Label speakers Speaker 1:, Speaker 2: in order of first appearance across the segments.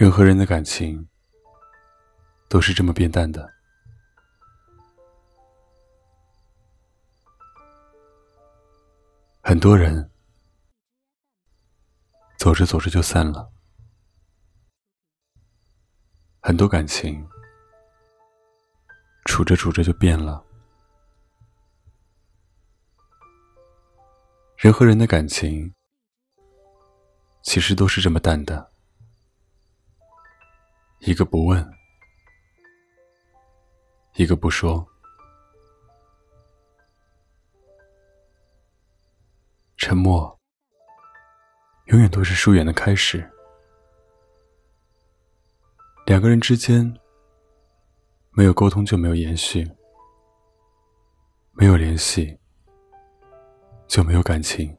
Speaker 1: 人和人的感情都是这么变淡的。很多人走着走着就散了，很多感情处着处着就变了。人和人的感情其实都是这么淡的，一个不问，一个不说，沉默永远都是疏远的开始。两个人之间没有沟通就没有延续，没有联系。就没有感情。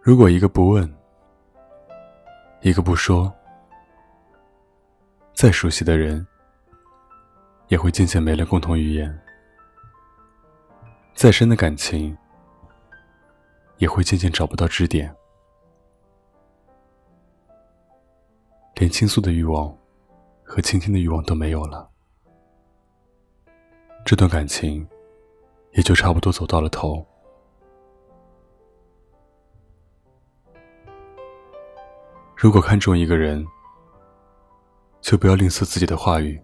Speaker 1: 如果一个不问，一个不说，再熟悉的人，也会渐渐没了共同语言；再深的感情，也会渐渐找不到支点，连倾诉的欲望和倾听的欲望都没有了。这段感情也就差不多走到了头。如果看中一个人，就不要吝啬自己的话语，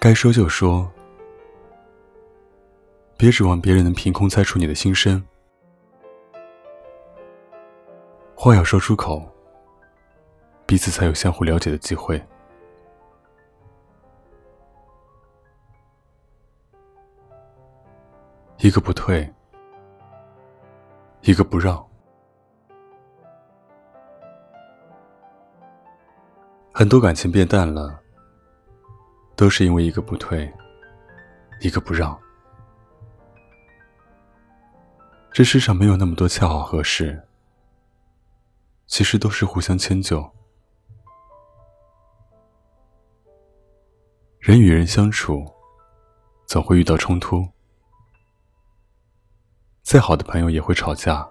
Speaker 1: 该说就说，别指望别人能凭空猜出你的心声。话要说出口，彼此才有相互了解的机会。一个不退，一个不让，很多感情变淡了，都是因为一个不退，一个不让。这世上没有那么多恰好合适，其实都是互相迁就。人与人相处，总会遇到冲突。再好的朋友也会吵架，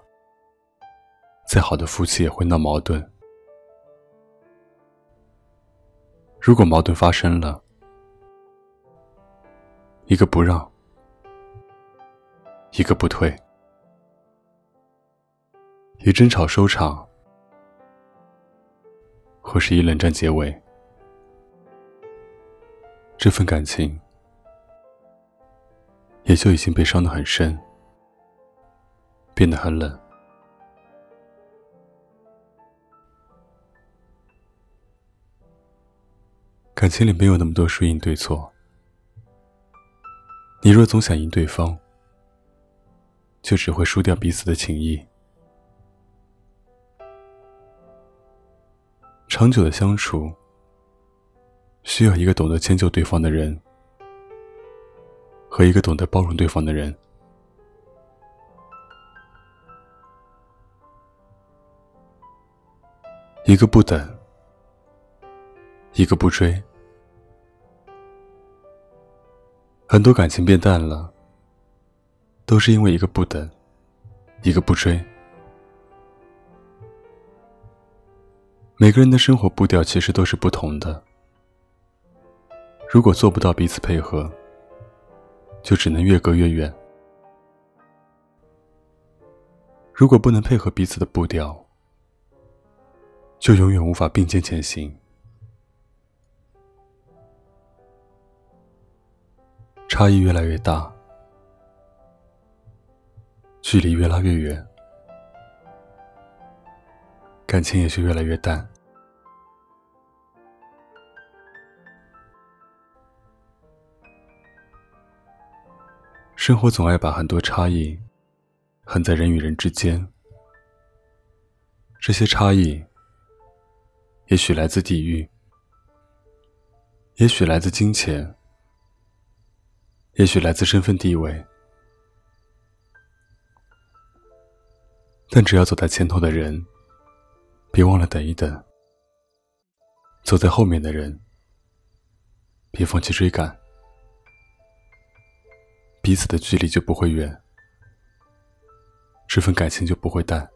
Speaker 1: 再好的夫妻也会闹矛盾。如果矛盾发生了，一个不让，一个不退，以争吵收场，或是以冷战结尾，这份感情也就已经被伤得很深。变得很冷。感情里没有那么多输赢对错。你若总想赢对方，就只会输掉彼此的情谊。长久的相处，需要一个懂得迁就对方的人，和一个懂得包容对方的人。一个不等，一个不追，很多感情变淡了，都是因为一个不等，一个不追。每个人的生活步调其实都是不同的，如果做不到彼此配合，就只能越隔越远。如果不能配合彼此的步调，就永远无法并肩前行，差异越来越大，距离越拉越远，感情也就越来越淡。生活总爱把很多差异横在人与人之间，这些差异。也许来自地域，也许来自金钱，也许来自身份地位，但只要走在前头的人，别忘了等一等；走在后面的人，别放弃追赶，彼此的距离就不会远，这份感情就不会淡。